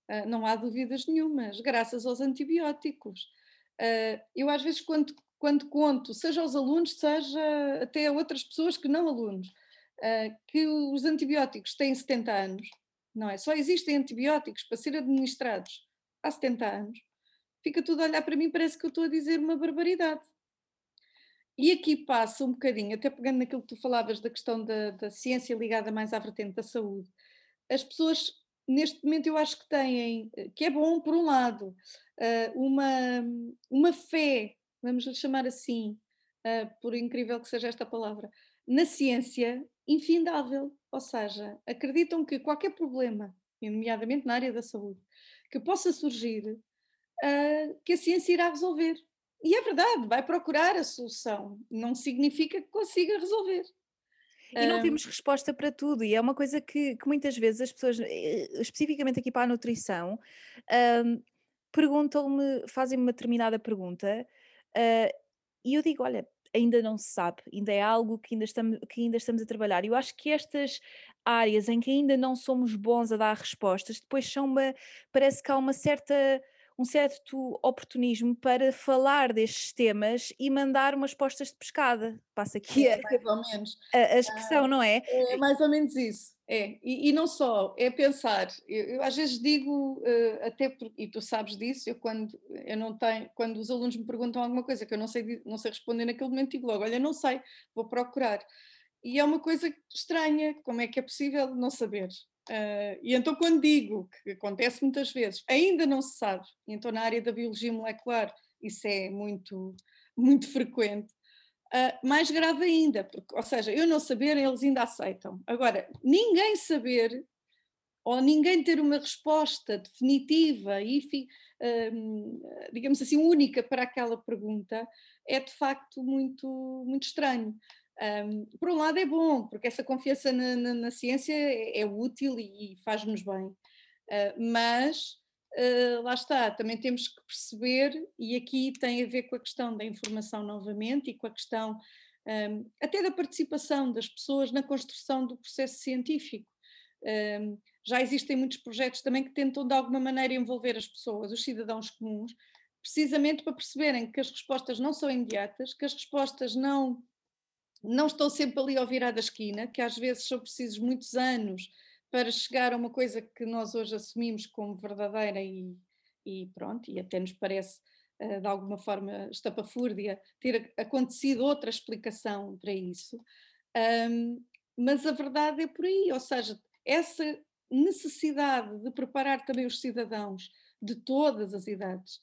Ah, não há dúvidas nenhumas, graças aos antibióticos. Uh, eu às vezes quando, quando conto, seja aos alunos, seja até a outras pessoas que não alunos, uh, que os antibióticos têm 70 anos, não é? Só existem antibióticos para ser administrados há 70 anos, fica tudo a olhar para mim, parece que eu estou a dizer uma barbaridade. E aqui passa um bocadinho, até pegando naquilo que tu falavas da questão da, da ciência ligada mais à vertente da saúde, as pessoas neste momento eu acho que têm, eh, que é bom por um lado, eh, uma, uma fé, vamos lhe chamar assim, eh, por incrível que seja esta palavra, na ciência infindável, ou seja, acreditam que qualquer problema, nomeadamente na área da saúde, que possa surgir, que a ciência irá resolver. E é verdade, vai procurar a solução, não significa que consiga resolver. E não temos resposta para tudo, e é uma coisa que, que muitas vezes as pessoas, eh, especificamente aqui para a nutrição, um, perguntam-me, fazem-me uma determinada pergunta, uh, e eu digo: olha, ainda não se sabe, ainda é algo que ainda estamos, que ainda estamos a trabalhar. Eu acho que estas áreas em que ainda não somos bons a dar respostas, depois são uma, parece que há uma certa um certo oportunismo para falar destes temas e mandar umas postas de pescada. Passa aqui é, a, mais ou menos. a, a expressão, ah, não é? É mais ou menos isso. É, e, e não só, é pensar. Eu, eu às vezes digo, uh, até porque, e tu sabes disso, eu quando eu não tenho, quando os alunos me perguntam alguma coisa que eu não sei, não sei responder naquele momento, digo logo, olha, não sei, vou procurar. E é uma coisa estranha, como é que é possível não saber? Uh, e então, quando digo que acontece muitas vezes, ainda não se sabe, então na área da biologia molecular isso é muito, muito frequente, uh, mais grave ainda, porque, ou seja, eu não saber, eles ainda aceitam. Agora, ninguém saber ou ninguém ter uma resposta definitiva e, digamos assim, única para aquela pergunta é de facto muito, muito estranho. Um, por um lado é bom, porque essa confiança na, na, na ciência é, é, útil e, e faz-nos bem, uh, mas uh, lá está, também temos que perceber, e aqui tem a ver com a questão da informação novamente e com a questão um, até da participação das pessoas na construção do processo científico. Um, já existem muitos projetos também que tentam de alguma maneira envolver as pessoas, os cidadãos comuns, precisamente para perceberem que as respostas não são imediatas, que as respostas não, não estão sempre ali ao virar da esquina, que às vezes são precisos muitos anos para chegar a uma coisa que nós hoje assumimos como verdadeira e, e pronto, e até nos parece eh, de alguma forma estapafúrdia ter acontecido outra explicação para isso. Um, mas a verdade é por aí, ou seja, essa necessidade de preparar também os cidadãos de todas as idades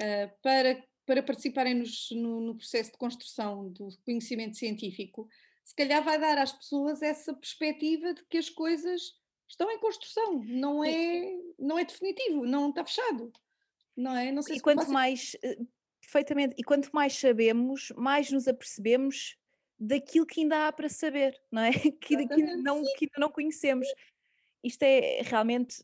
uh, para, para participarem nos, no, no, processo de construção do conhecimento científico, se calhar vai dar às pessoas essa perspectiva de que as coisas estão em construção, não é, não é definitivo, não está fechado não é? Não sei e quanto mais, eh, perfeitamente, e quanto mais sabemos, mais nos apercebemos daquilo que ainda há para saber, não é? Que, que, não, que ainda não conhecemos. Isto é realmente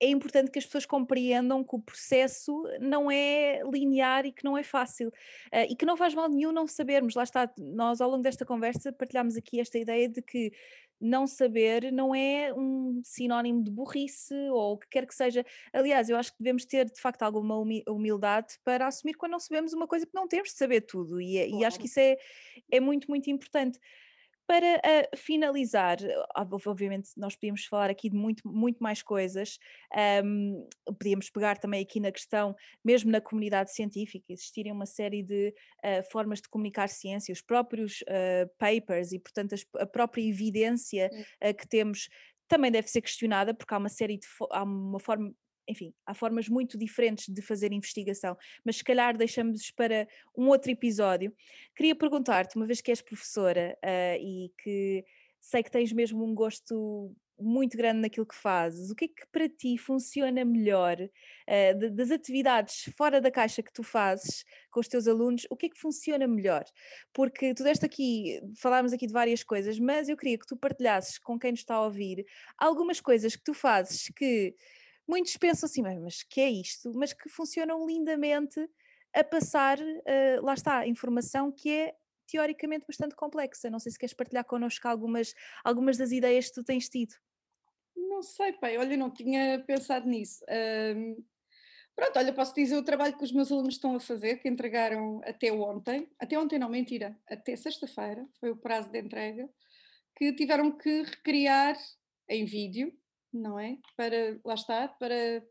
é importante que as pessoas compreendam que o processo não é linear e que não é fácil uh, e que não faz mal nenhum não sabermos. Lá está, nós ao longo desta conversa partilhámos aqui esta ideia de que não saber não é um sinónimo de burrice ou o que quer que seja. Aliás, eu acho que devemos ter de facto alguma humildade para assumir quando não sabemos uma coisa, porque não temos de saber tudo, e, claro. e acho que isso é, é muito, muito importante. Para uh, finalizar, obviamente nós podíamos falar aqui de muito, muito mais coisas, um, podíamos pegar também aqui na questão, mesmo na comunidade científica, existirem uma série de uh, formas de comunicar ciência, os próprios uh, papers e, portanto, a própria evidência que temos também deve ser questionada, porque há uma série de há uma forma enfim, há formas muito diferentes de fazer investigação, mas se calhar deixamos para um outro episódio. Queria perguntar-te, uma vez que és professora uh, e que sei que tens mesmo um gosto muito grande naquilo que fazes, o que é que para ti funciona melhor uh, de, das atividades fora da caixa que tu fazes com os teus alunos, o que é que funciona melhor? Porque tu deste aqui, falámos aqui de várias coisas, mas eu queria que tu partilhasses com quem nos está a ouvir algumas coisas que tu fazes que muitos pensam assim, mas que é isto? Mas que funcionam lindamente a passar, uh, lá está, informação que é teoricamente bastante complexa. Não sei se queres partilhar connosco algumas, algumas das ideias que tu tens tido. Não sei, pai, olha, não tinha pensado nisso. Um, pronto, olha, posso dizer o trabalho que os meus alunos estão a fazer, que entregaram até ontem, até ontem não, mentira, até sexta-feira, foi o prazo de entrega, que tiveram que recriar em vídeo não é? Para, lá está, para.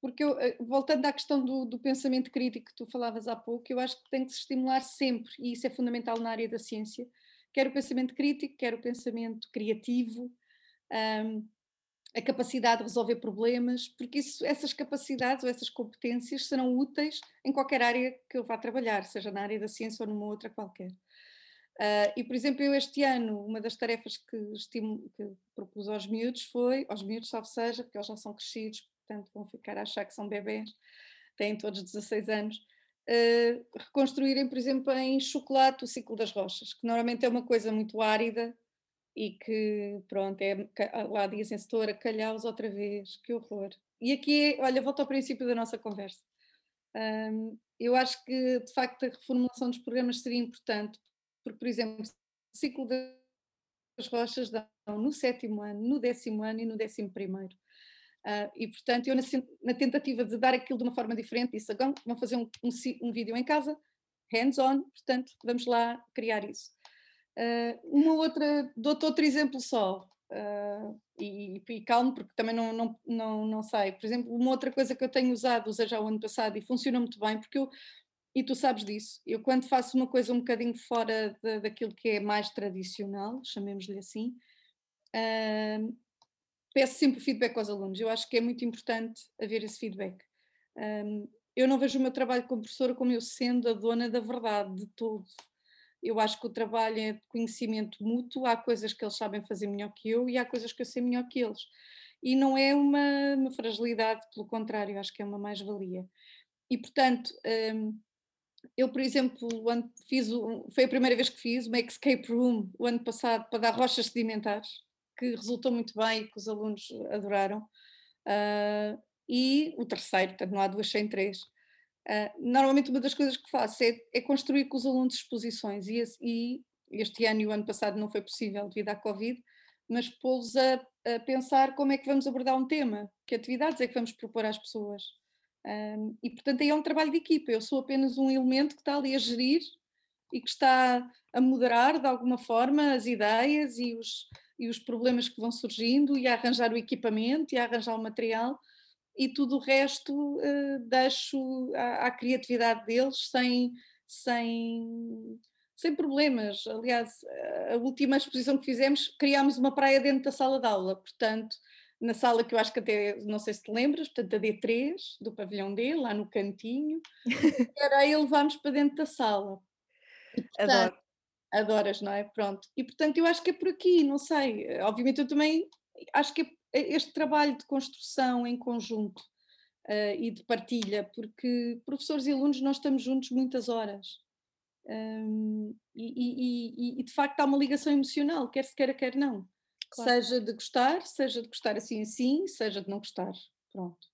Porque eu, eh, voltando à questão do, do pensamento crítico que tu falavas há pouco, eu acho que tem que se estimular sempre, e isso é fundamental na área da ciência, quer o pensamento crítico, quer o pensamento criativo, um, a capacidade de resolver problemas, porque isso, essas capacidades ou essas competências serão úteis em qualquer área que eu vá trabalhar, seja na área da ciência ou numa outra qualquer. Uh, e, por exemplo, eu este ano, uma das tarefas que, estimo, que propus aos miúdos foi, aos miúdos, salvo seja, porque eles já são crescidos, portanto vão ficar a achar que são bebés, têm todos 16 anos, uh, reconstruírem, por exemplo, em chocolate o ciclo das rochas, que normalmente é uma coisa muito árida e que, pronto, é, lá dizem setora, calhaus outra vez, que horror. E aqui, olha, volto ao princípio da nossa conversa. Um, eu acho que, de facto, a reformulação dos programas seria importante, porque, por exemplo, o ciclo das rochas dão no sétimo ano, no décimo ano e no décimo primeiro. Uh, e, portanto, eu na, na, tentativa de dar aquilo de uma forma diferente, disse, vamos fazer um, um, um vídeo em casa, hands-on, portanto, vamos lá criar isso. Uh, uma outra, dou-te outro exemplo só, uh, e, e, calmo, porque também não, não, não, não sei. Por exemplo, uma outra coisa que eu tenho usado, usei já o ano passado e funciona muito bem, porque eu e tu sabes disso. Eu, quando faço uma coisa um bocadinho fora de, daquilo que é mais tradicional, chamemos-lhe assim, uh, peço sempre feedback aos alunos. Eu acho que é muito importante haver esse feedback. Eu não vejo o meu trabalho como professora como eu sendo a dona da verdade de tudo. Eu acho que o trabalho é de conhecimento mútuo, há coisas que eles sabem fazer melhor que eu e há coisas que eu sei melhor que eles. E não é uma, uma fragilidade, pelo contrário, acho que é uma mais-valia. E, portanto, eu, por exemplo, fiz foi a primeira vez que fiz uma escape room o ano passado para dar rochas sedimentares, que resultou muito bem e que os alunos adoraram. Uh, E o terceiro, portanto, não há duas sem três. Uh, normalmente, uma das coisas que faço é, é construir com os alunos exposições, e, e, este ano e o ano passado não foi possível devido à Covid, mas pô-los a, a, pensar como é que vamos abordar um tema, que atividades é que vamos propor às pessoas. Um, e, portanto, aí é um trabalho de equipa. Eu sou apenas um elemento que está ali a gerir e que está a moderar de alguma forma as ideias e os, e os problemas que vão surgindo e a arranjar o equipamento e a arranjar o material e tudo o resto uh, deixo à, à, criatividade deles sem, sem, sem problemas. Aliás, a última exposição que fizemos, criámos uma praia dentro da sala de aula, portanto, na sala que eu acho que até, não sei se te lembras, portanto, a D3, do pavilhão D, lá no cantinho, era aí levámos para dentro da sala. E, portanto, Adoro. Adoras, não é? Pronto. E portanto eu acho que é por aqui, não sei. Obviamente eu também acho que é este trabalho de construção em conjunto uh, e de partilha, porque professores e alunos nós estamos juntos muitas horas. Um, e, e, e, de facto há uma ligação emocional, quer se queira, quer não. Claro. Seja de gostar, seja de gostar assim assim, seja de não gostar. Pronto.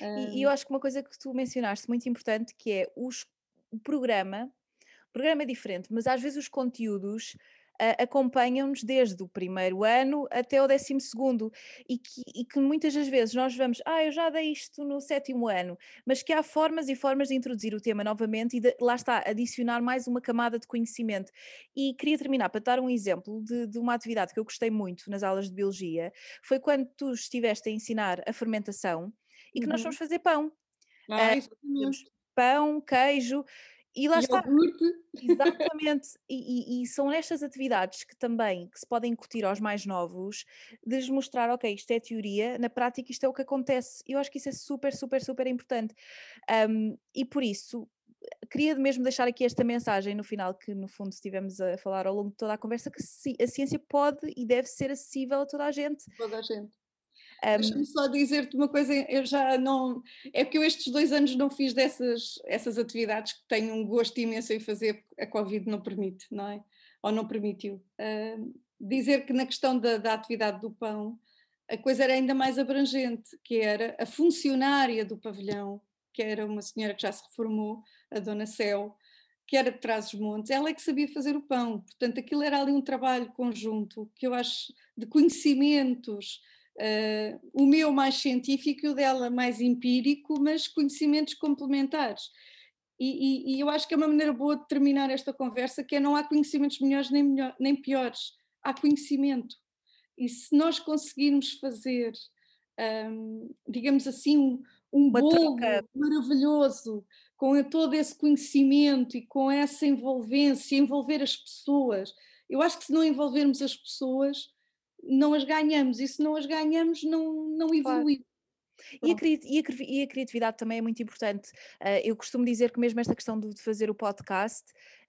Um, e, eu acho que uma coisa que tu mencionaste muito importante que é os, o programa programa é diferente, mas às vezes os conteúdos uh, acompanham-nos desde o primeiro ano até o décimo segundo e que, e que, muitas das vezes nós vamos, ah, eu já dei isto no sétimo ano, mas que há formas e formas de introduzir o tema novamente e de, lá está, adicionar mais uma camada de conhecimento. E queria terminar para dar um exemplo de, de uma atividade que eu gostei muito nas aulas de Biologia, foi quando tu estiveste a ensinar a fermentação e que uhum. nós fomos fazer pão. Ah, uh, pão, queijo, e lá está. Exatamente. E, e, e, são estas atividades que também que se podem incutir aos mais novos, de lhes mostrar, ok, isto é teoria, na prática isto é o que acontece. Eu acho que isso é super, super, super importante. Um, e por isso, queria mesmo deixar aqui esta mensagem no final, que no fundo estivemos a falar ao longo de toda a conversa, que a ciência pode e deve ser acessível a toda a gente. Toda a gente. Um, Deixa-me só dizer-te uma coisa, eu já não. É que eu estes dois anos não fiz dessas essas atividades que tenho um gosto imenso em fazer, a Covid não permite, não é? Ou não permitiu. Dizer que na questão da, da atividade do pão, a coisa era ainda mais abrangente, que era a funcionária do pavilhão, que era uma senhora que já se reformou, a Dona Céu, que era de Trás-os-Montes, ela é que sabia fazer o pão, portanto aquilo era ali um trabalho conjunto, que eu acho de conhecimentos, Uh, o meu mais científico e o dela mais empírico, mas conhecimentos complementares. E, e, e, eu acho que é uma maneira boa de terminar esta conversa, que é não há conhecimentos melhores nem, melhor, nem piores, há conhecimento. E se nós conseguirmos fazer, um, digamos assim, um, um bolo maravilhoso, com todo esse conhecimento e com essa envolvência, envolver as pessoas, eu acho que se não envolvermos as pessoas, não as ganhamos e se não as ganhamos não, não evoluímos. E a, e a, criatividade também é muito importante. Uh, eu costumo dizer que mesmo esta questão de fazer o podcast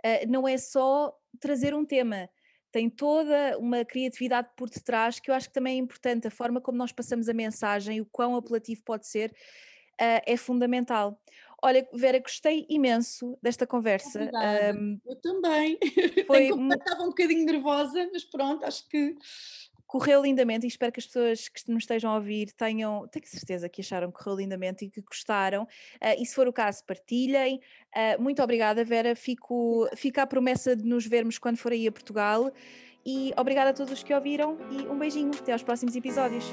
uh, não é só trazer um tema, tem toda uma criatividade por detrás que eu acho que também é importante. A forma como nós passamos a mensagem, o quão apelativo pode ser, uh, é fundamental. Olha, Vera, gostei imenso desta conversa. Um, eu também. Foi... Estava um bocadinho nervosa, mas pronto, acho que correu lindamente e espero que as pessoas que nos estejam a ouvir tenham, tenho certeza que acharam que correu lindamente e que gostaram. Uh, e se for o caso, partilhem. Uh, muito obrigada, Vera. Fico, fica a promessa de nos vermos quando for aí a Portugal. E obrigada a todos os que ouviram e um beijinho. Até aos próximos episódios.